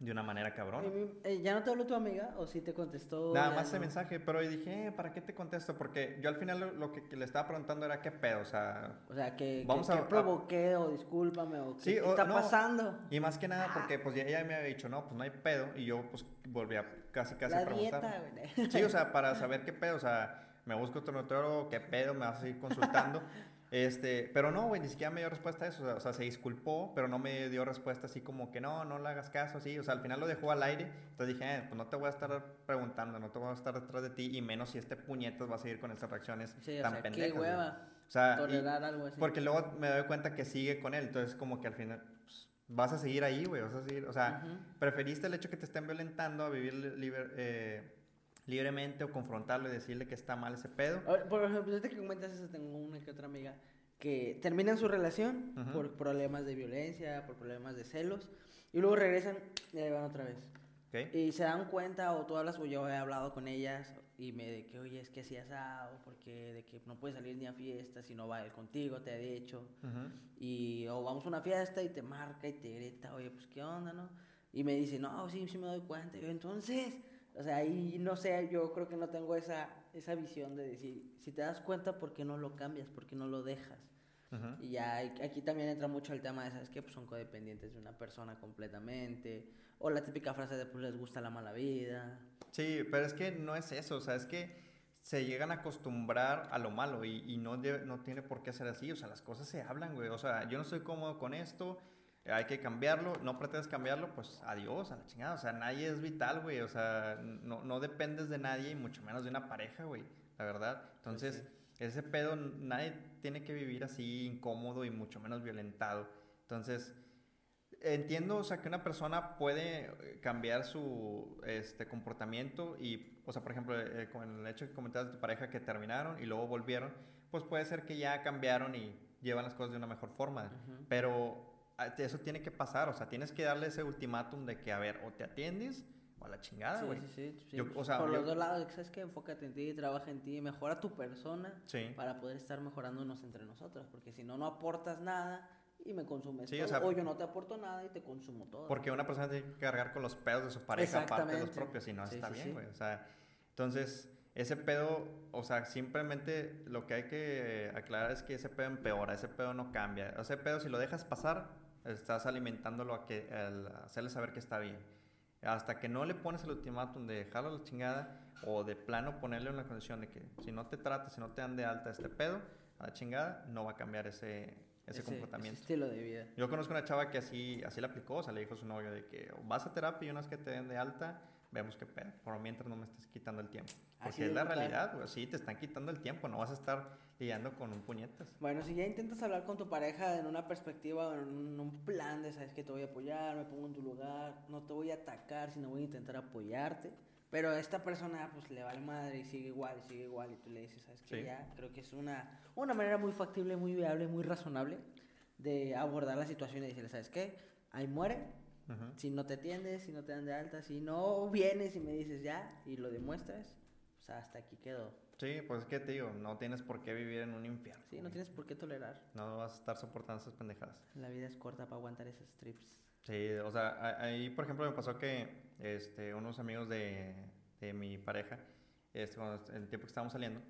de una manera cabrón. Eh, eh, ¿Ya no te habló tu amiga o sí te contestó? Nada más ese mensaje, pero yo dije, eh, ¿para qué te contesto? Porque yo al final lo, lo que, le estaba preguntando era qué pedo, o sea, O sea, que, Vamos que, a- que provoqué o discúlpame o qué, Sí, qué o- está no. pasando. y más que nada porque pues ya ella me había dicho, no, pues no hay pedo, y yo pues volví a casi casi La preguntar. dieta, güey. Sí, o sea, para saber qué pedo, o sea, me busco otro nutriólogo, qué pedo, me vas a seguir consultando. Este, pero no, güey, ni siquiera me dio respuesta a eso. o sea, O sea, se disculpó, pero no me dio respuesta así como que no, no le hagas caso, así. O sea, al final lo dejó al aire. Entonces dije, eh, pues no te voy a estar preguntando, no te voy a estar detrás de ti, y menos si este puñetas va a seguir con estas reacciones Sí, o tan sea, pendejas. qué güey. hueva O sea, y- tolerar algo así. porque luego me doy cuenta que sigue con él, entonces como que al final pues, vas a seguir ahí, güey, vas a seguir, o sea, preferiste el hecho que te estén violentando a vivir li- liber- eh, libremente o confrontarlo y decirle que está mal ese pedo. Por ejemplo, ahorita que comentas eso, tengo una que otra amiga que terminan su relación Ujú. por problemas de violencia, por problemas de celos, y luego regresan y ahí van otra vez. ¿ok? Y se dan cuenta, o tú hablas, o yo he hablado con ellas, y me de que, oye, es que así asado, porque de que no puedes salir ni a fiestas si no va él contigo, te ha dicho. Ujú. Y o vamos a una fiesta y te marca y te grita, oye, pues qué onda, ¿no? Y me dice, no, sí, sí me doy cuenta. Y yo, entonces, o sea, ahí no sé, yo creo que no tengo esa, esa visión de decir, si te das cuenta, ¿por qué no lo cambias? ¿Por qué no lo dejas? Ujú. Y ya aquí también entra mucho el tema de, ¿sabes qué? Pues son codependientes de una persona completamente. O la típica frase de, pues les gusta la mala vida. Sí, pero es que no es eso, o sea, es que se llegan a acostumbrar a lo malo y, y no, no tiene por qué ser así, o sea, las cosas se hablan, güey, o sea, yo no estoy cómodo con esto, hay que cambiarlo, no pretendes cambiarlo, pues adiós, a la chingada, o sea, nadie es vital, güey, o sea, no, no dependes de nadie y mucho menos de una pareja, güey, la verdad, entonces, ese pedo, nadie tiene que vivir así incómodo y mucho menos violentado, entonces, entiendo, o sea, que una persona puede eh, cambiar su este, comportamiento y, o sea, por ejemplo, eh, con el hecho que comentabas de tu pareja que terminaron y luego volvieron, pues puede ser que ya cambiaron y llevan las cosas de una mejor forma. Pero eso tiene que pasar, o sea, tienes que darle ese ultimátum de que, a ver, o te atiendes o a la chingada, güey. Sí, sí, sí. Yo- o sea, Por yo- los dos lados, ¿sabes qué? Enfócate en ti, trabaja en ti, mejora tu persona Sí. para poder estar mejorándonos entre nosotros. Porque si no, no aportas nada y me consumes Sí, todo. o sea- o yo no te aporto nada y te consumo todo. Porque una persona tiene que cargar con los pedos de su pareja aparte de los propios, y no Sí, está sí, bien, sí. güey. O sea, entonces, ese pedo, o sea, simplemente lo que hay que aclarar es que ese pedo empeora, ese pedo no cambia. Ese pedo, si lo dejas pasar, estás alimentándolo a que, al hacerle saber que está bien. Hasta que no le pones el ultimátum de dejarlo a la chingada o de plano ponerle una condición de que si no te trata, si no te dan de alta este pedo, a la chingada, no va a cambiar ese, ese, comportamiento. estilo de vida. Yo conozco una chava que así, así la aplicó, o sea, le dijo a su novio de que vas a terapia y una vez que te den de alta, vemos qué pedo. Por mientras no me estés quitando el tiempo. Así Porque de es la brutal. realidad, güey. Sí, te están quitando el tiempo, no vas a estar lidiando con un puñetas. Bueno, si ya intentas hablar con tu pareja en una perspectiva en un plan de, sabes que te voy a apoyar, me pongo en tu lugar, no te voy a atacar, sino voy a intentar apoyarte. Pero a esta persona pues le vale madre y sigue igual, y sigue igual y tú le dices, sabes que Sí. ya, creo que es una, una manera muy factible, muy viable, muy razonable de abordar la situación y decirle, sabes qué, ahí muere, Si no te atiendes, si no te dan de alta, si no vienes y me dices ya y lo demuestras, pues hasta aquí quedó. Sí, pues es que te digo, no tienes por qué vivir en un infierno. Sí, no güey. tienes por qué tolerar. No vas a estar soportando esas pendejadas. La vida es corta para aguantar esos trips. Sí, o sea, ahí por ejemplo me pasó que este, unos amigos de, de mi pareja, este, cuando, el tiempo que estábamos saliendo,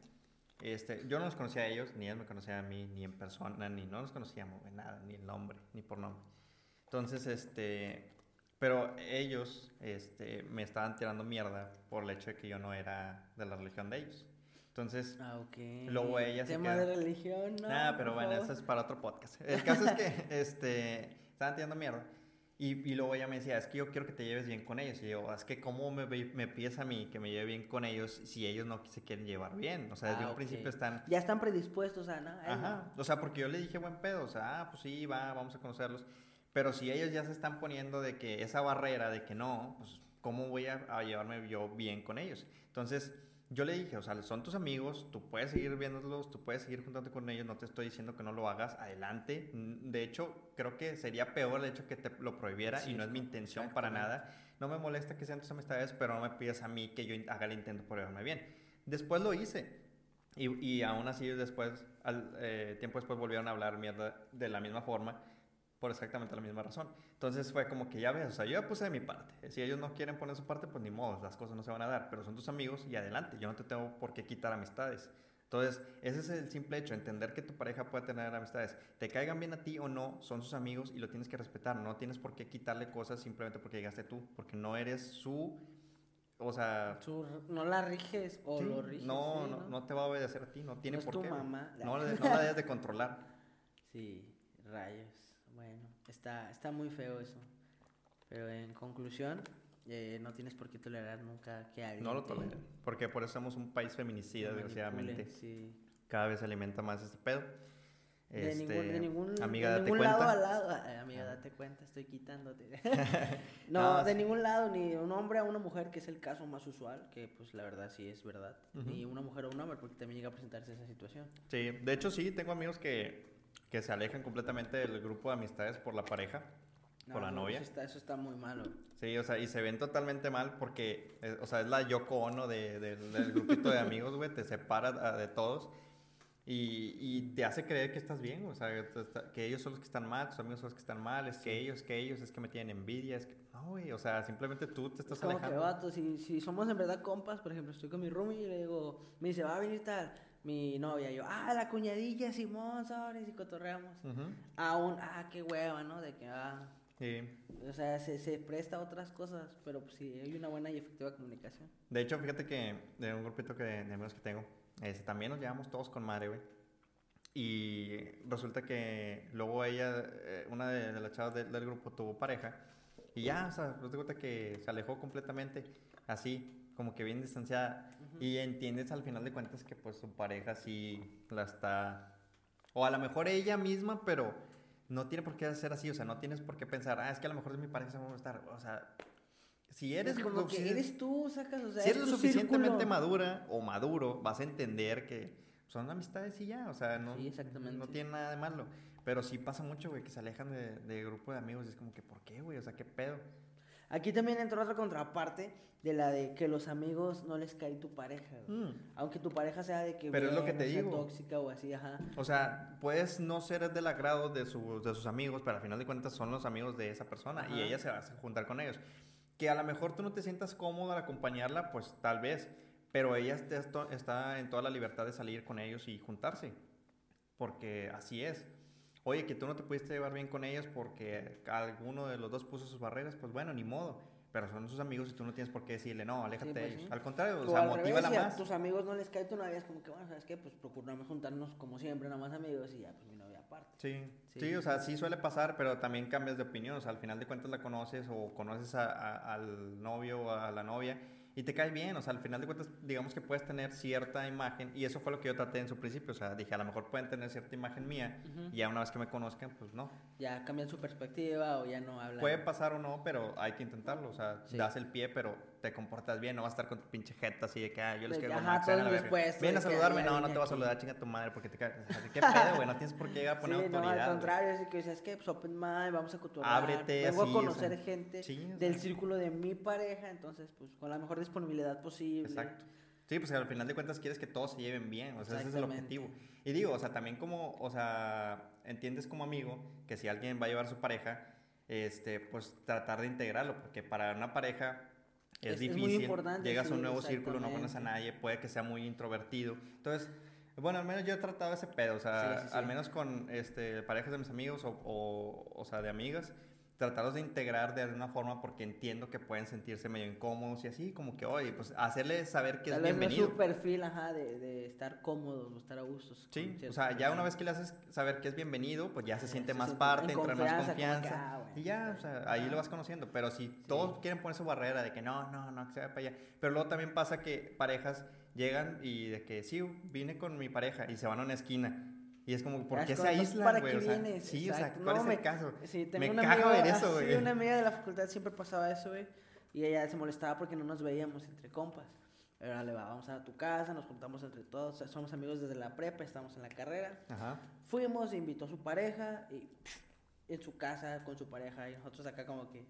este, yo no los conocía a ellos, ni ellos me conocían a mí, ni en persona, ni no nos conocíamos, güey, nada, ni el nombre, ni por nombre. Entonces, este, pero ellos este, me estaban tirando mierda por el hecho de que yo no era de la religión de ellos. Entonces, Ah, ok. Luego ella se Tema queda- de religión, no. Nada, pero bueno, eso es para otro podcast. El caso es que este, estaban tirando mierda. Y, y luego ella me decía, es que yo quiero que te lleves bien con ellos. Y yo, es que ¿cómo me, me pides a mí que me lleve bien con ellos si ellos no se quieren llevar bien? O sea, desde Ah, un principio están... Ya están predispuestos a, ¿no? Ajá, o sea, porque yo le dije buen pedo, o sea, ah, pues sí, va, vamos a conocerlos. Pero si ellos ya se están poniendo de que esa barrera de que no, pues ¿cómo voy a, a llevarme yo bien con ellos? Entonces, yo le dije, o sea, son tus amigos, tú puedes seguir viéndolos, tú puedes seguir juntándote con ellos, no te estoy diciendo que no lo hagas, adelante. Mm, De hecho, creo que sería peor el hecho que te lo prohibiera Sí, y no es mi intención para nada. No me molesta que sean tus amistades, pero no me pidas a mí que yo haga el intento por llevarme bien. Después lo hice. Y, y aún así después, al eh, tiempo después volvieron a hablar mierda de la misma forma, por exactamente la misma razón. Entonces fue como que ya ves, o sea, yo ya puse de mi parte. Si ellos no quieren poner su parte, pues ni modo, las cosas no se van a dar, pero son tus amigos y adelante, yo no te tengo por qué quitar amistades. Entonces, ese es el simple hecho, entender que tu pareja puede tener amistades. Te caigan bien a ti o no, son sus amigos y lo tienes que respetar. No tienes por qué quitarle cosas simplemente porque llegaste tú, porque no eres su... O sea, Su- no la riges o Sí, lo riges. no, sí, no, no te va a obedecer a ti, no tiene No es por tu qué. mamá. No, no la debes de controlar. Sí, rayos. Está, está muy feo eso. Pero en conclusión, eh, no tienes por qué tolerar nunca que alguien No lo toleren. Porque por eso somos un país feminicida, desgraciadamente. Sí. Cada vez se alimenta más este pedo. De, Este, ningún, de ningún, amiga, de date ningún cuenta. lado a lado. ah, amiga, Ah. date cuenta, estoy quitándote. no, No, de sí. ningún lado, ni un hombre a una mujer, que es el caso más usual, que pues la verdad sí es verdad. Ujú. Ni una mujer a un hombre, porque también llega a presentarse esa situación. Sí, de hecho sí, tengo amigos que, que se alejan completamente del grupo de amistades por la pareja, por la no, novia. Eso está, eso está muy malo. Sí, o sea, y se ven totalmente mal porque, eh, o sea, es la Yoko Ono de- de- del grupito de amigos, güey, te separa ah, de todos y, y te hace creer que estás bien, o sea, que que ellos son los que están mal, tus amigos son los que están mal, es que ellos, que ellos, es que me tienen envidia, es que, no, güey, o sea, simplemente tú te estás Es como que, alejando. vato, si, si somos en verdad compas, por ejemplo, estoy con mi roomie y le digo, me dice, va a venir tal, mi novia, y yo, ah, la cuñadilla, Simón, sobres, y cotorreamos. Ujú, Aún, ah, qué hueva, ¿no? De que, ah, sí. o sea, se, se presta a otras cosas, pero pues sí, hay una buena y efectiva comunicación. De hecho, fíjate que de un grupito que, de amigos que tengo, este, también nos llevamos todos con madre, güey. Y resulta que luego ella, eh, una de, de las chavas del, del grupo tuvo pareja. Y ya, o sea, nos cuenta que se alejó completamente, así, como que bien distanciada. Y entiendes al final de cuentas que pues su pareja sí la está... O a lo mejor ella misma, pero no tiene por qué ser así, o sea, no tienes por qué pensar, ah, es que a lo mejor es mi pareja, se va a estar, o sea, si eres Es como lo- que eres tú, sacas, o sea, si es eres lo suficientemente círculo. madura o maduro, vas a entender que son amistades y ya, o sea, no, Sí, no tiene nada de malo. Pero sí pasa mucho, güey, que se alejan de, de grupo de amigos y es como que, ¿por qué, güey? O sea, ¿qué pedo? Aquí también entra otra contraparte de la de que los amigos no les cae tu pareja. Mm. Aunque tu pareja sea de que Pero es lo que te sea digo. tóxica o así, ajá. O sea, puedes no ser del agrado de, su- de sus amigos, pero al final de cuentas son los amigos de esa persona y ella se va a juntar con ellos. Que a lo mejor tú no te sientas cómodo al acompañarla, pues tal vez, pero ella está en toda la libertad de salir con ellos y juntarse, porque así es. Oye, que tú no te pudiste llevar bien con ellos porque alguno de los dos puso sus barreras, pues bueno, ni modo. Pero son sus amigos y tú no tienes por qué decirle, no, aléjate Sí, de pues ellos. sí. Al contrario, o O sea, revés, motívala si a más. tus amigos no les cae tu novia, es como que, bueno, ¿sabes qué? Pues procuramos juntarnos como siempre, nada más amigos y ya, pues mi novia aparte. Sí, Sí. sí, o sea, sí suele pasar, pero también cambias de opinión. O sea, al final de cuentas la conoces o conoces a- a- al novio o a la novia y te cae bien. O sea, al final de cuentas, digamos que puedes tener cierta imagen y eso fue lo que yo traté en su principio. O sea, dije, a lo mejor pueden tener cierta imagen mía y ya una vez que me conozcan, pues no. Ya cambian su perspectiva o ya no hablan. Puede pasar o no, pero hay que intentarlo. O sea, Sí. das el pie, pero te comportas bien. No vas a estar con tu pinche jeta así de que ah, yo les todo indispuesto, Ven a saludarme. "Ya No, no te vas a aquí". saludar, chinga tu madre, porque te caes. ¿Qué pedo, güey? No tienes por qué llegar a poner Sí, no, autoridad. al güey. contrario, es que dices que pues open mind, vamos a cotorrear. Ábrete, Vengo así, a o conocer sea, gente sí, o del círculo de mi pareja, entonces pues con la mejor disponibilidad posible. Exacto. Sí, pues al final de cuentas quieres que todos se lleven bien, o sea, ese es el objetivo. Y digo, o sea, también como, o sea, entiendes como amigo que si alguien va a llevar su pareja, este, pues tratar de integrarlo, porque para una pareja es, Es- es muy difícil, importante, llegas a un nuevo círculo, no conoces a nadie, puede que sea muy introvertido. Entonces, bueno, al menos yo he tratado ese pedo, o sea, sí, sí. al menos con este, parejas de mis amigos o, o, o sea, de amigas, tratarlos de integrar de alguna forma porque entiendo que pueden sentirse medio incómodos y así, como que, oye, pues hacerles saber que Tal es vez no bienvenido. su perfil, ajá, de, de estar cómodos estar a gustos. Sí, o sea, ya una vez que le haces saber que es bienvenido, pues ya se siente se más siente parte, en entra más confianza, que, ah, bueno, y ya, o sea, ahí lo vas conociendo. Pero si todos quieren poner su barrera de que no, no, no, que se vaya para allá. Pero luego también pasa que parejas llegan y de que sí, vine con mi pareja y se van a una esquina. Y es como, ¿por qué es se como, aíslan, ¿para güey? qué O sea, vienes? sí, o sea, Exacto. ¿cuál No, es me- el caso? Sí, Me caga amiga, ver eso, güey. una amiga de la facultad siempre pasaba eso, güey. Y ella se molestaba porque no nos veíamos entre compas. Pero le va, vamos a tu casa, nos juntamos entre todos, somos amigos desde la prepa, estamos en la carrera. Ajá. Fuimos, invitó a su pareja y pff, en su casa con su pareja y nosotros acá como que...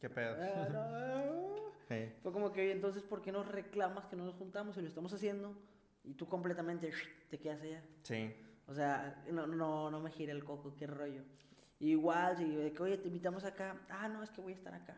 ¿Qué pedo? "Ah, no". Sí. Fue como que, "Oye, entonces, ¿por qué nos reclamas que no nos juntamos y lo estamos haciendo? Y tú completamente te quedas allá. Sí. O sea, no, no, no me gira el coco, qué rollo. Igual, si de que, oye, te invitamos acá, ah, no, es que voy a estar acá.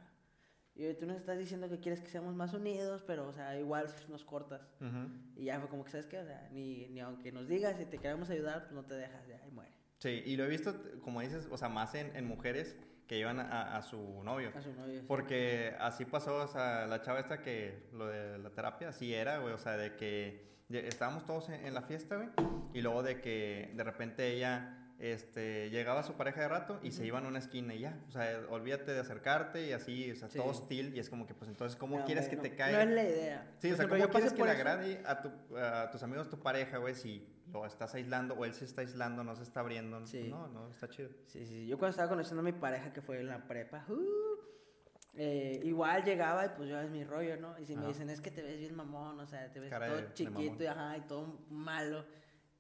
Y tú nos estás diciendo que quieres que seamos más unidos, pero, o sea, igual nos cortas. Ujú. Y ya fue como que, ¿sabes qué? O sea, ni, ni aunque nos digas si te queremos ayudar, pues no te dejas, ya, y muere. Sí, y lo he visto, como dices, o sea, más en, en mujeres que llevan a, a su novio. A su novio. sí. Porque así pasó, o sea, la chava esta que lo de la terapia, así era, güey, o sea, de que estábamos todos en, en la fiesta, güey, y luego de que de repente ella, este, llegaba su pareja de rato y se Ujú. iban a una esquina y ya, o sea, olvídate de acercarte y así, o sea, Sí. todo hostil y es como que, pues entonces, ¿cómo No, quieres hombre, que no, te No caiga? es la idea. Sí, o Por sea, ejemplo, ¿cómo quieres que le agrade a, tu- a tus amigos tu pareja, güey, si lo estás aislando o él se está aislando, no se está abriendo? Sí. No, no, está chido. Sí, sí, yo cuando estaba conociendo a mi pareja que fue en la prepa, uh, eh, igual llegaba y pues yo es mi rollo, ¿no? Y si me Ajá. dicen, es que te ves bien mamón, o sea, te ves Cara todo de- de chiquito mamón. y, ajá, y todo malo.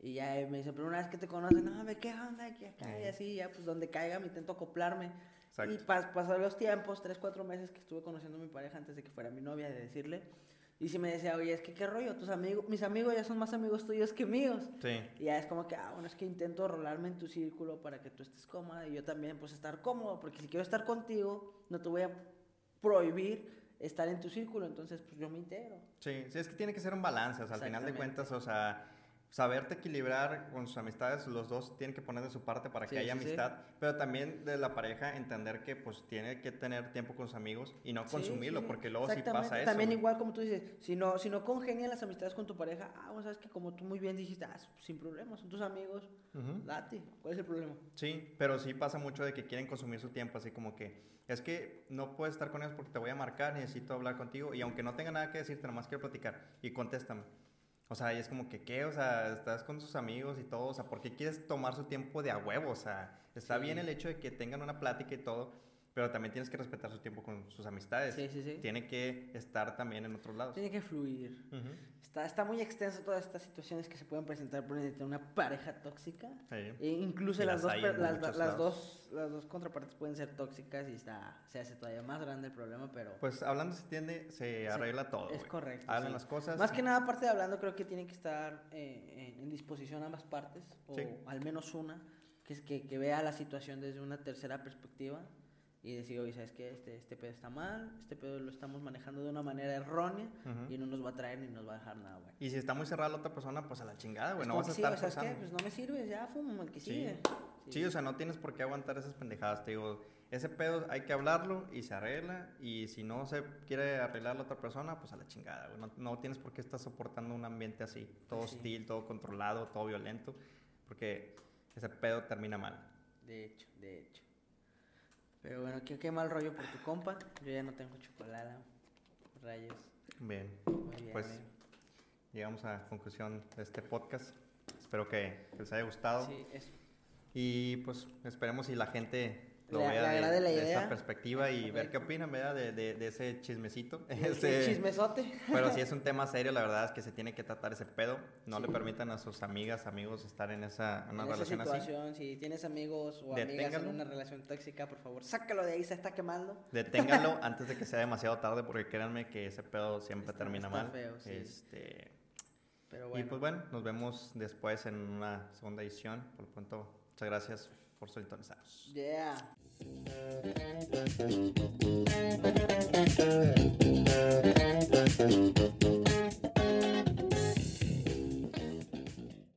Y ya eh, me dicen, pero una vez que te conocen, no, me qué onda, aquí acá, y así, ya pues donde caiga me intento acoplarme. Exacto. Y pas pasaron los tiempos, tres, cuatro meses que estuve conociendo a mi pareja antes de que fuera mi novia, de decirle. Y si me decía, oye, es que qué rollo, tus amigos, mis amigos ya son más amigos tuyos que míos. Sí. Y ya es como que, ah, bueno, es que intento rolarme en tu círculo para que tú estés cómoda y yo también, pues, estar cómodo, porque si quiero estar contigo, no te voy a prohibir estar en tu círculo, entonces, pues, yo me integro. Sí, sí, es que tiene que ser un balance, o sea, al final de cuentas, o sea, saberte equilibrar con sus amistades, los dos tienen que poner de su parte para que Sí, haya sí, sí. amistad, pero también de la pareja entender que pues tiene que tener tiempo con sus amigos y no consumirlo, porque luego sí Exactamente. pasa eso. También igual como tú dices, si no, si no congenian las amistades con tu pareja, ah, bueno, sabes que como tú muy bien dijiste, ah, sin problema, son tus amigos, Ujú. date, ¿cuál es el problema? Sí, pero sí pasa mucho de que quieren consumir su tiempo, así como que es que no puedes estar con ellos porque te voy a marcar, necesito hablar contigo y aunque no tenga nada que decirte, nomás quiero platicar y contéstame. O sea, y es como que, ¿qué? O sea, estás con sus amigos y todo. O sea, ¿por qué quieres tomar su tiempo de a huevo? O sea, está Sí. bien el hecho de que tengan una plática y todo, pero también tienes que respetar su tiempo con sus amistades. Sí, sí, sí. Tiene que estar también en otros lados. Tiene que fluir. Ujú. Está, está muy extenso todas estas situaciones que se pueden presentar por una pareja tóxica. Sí. E incluso las, las dos, las, las dos, las dos contrapartes pueden ser tóxicas y está, se hace todavía más grande el problema, pero Pues hablando se entiende, se arregla todo. es güey. correcto. Hablan sí. las cosas. Más que nada, aparte de hablando, creo que tienen que estar eh, en, en disposición ambas partes, o Sí. al menos una, que, es que, que vea la situación desde una tercera perspectiva y decir, oye, ¿sabes qué? Este, este pedo está mal, este pedo lo estamos manejando de una manera errónea Ujú. y no nos va a traer ni nos va a dejar nada, güey. Y si está muy cerrada la otra persona, pues a la chingada, güey. No vas a sí, estar ¿sabes qué? Pues no me sirves, ya, fum, el que Sí. sigue. Sí, o sea, no tienes por qué aguantar esas pendejadas. Te digo, ese pedo hay que hablarlo y se arregla. Y si no se quiere arreglar la otra persona, pues a la chingada, güey. No, no tienes por qué estar soportando un ambiente así, todo sí. hostil, todo controlado, todo violento. Porque ese pedo termina mal. De hecho, de hecho. Pero bueno, qué, qué mal rollo por tu compa. Yo ya no tengo chocolate. Rayos. Bien. Pues, llegamos a la conclusión de este podcast. Espero que, que les haya gustado. Sí, es, Y pues esperemos si la gente lo Le- vea le de, la de idea. esa perspectiva y ver qué opinan, ¿verdad? De, de, de ese chismecito. Ese- chismesote. Pero si es un tema serio, la verdad es que se tiene que tratar ese pedo. No Sí. le permitan a sus amigas, amigos estar en esa en una en esa relación así. situación, si tienes amigos o amigas en Deténgalo. una relación tóxica, por favor, sácalo de ahí, se está quemando. Deténganlo antes de que sea demasiado tarde, porque créanme que ese pedo siempre Está- termina está mal. feo, sí. Este, Pero Y bueno, pues bueno, nos vemos después en una segunda edición. Por lo pronto, muchas gracias por sintonizarnos. yeah.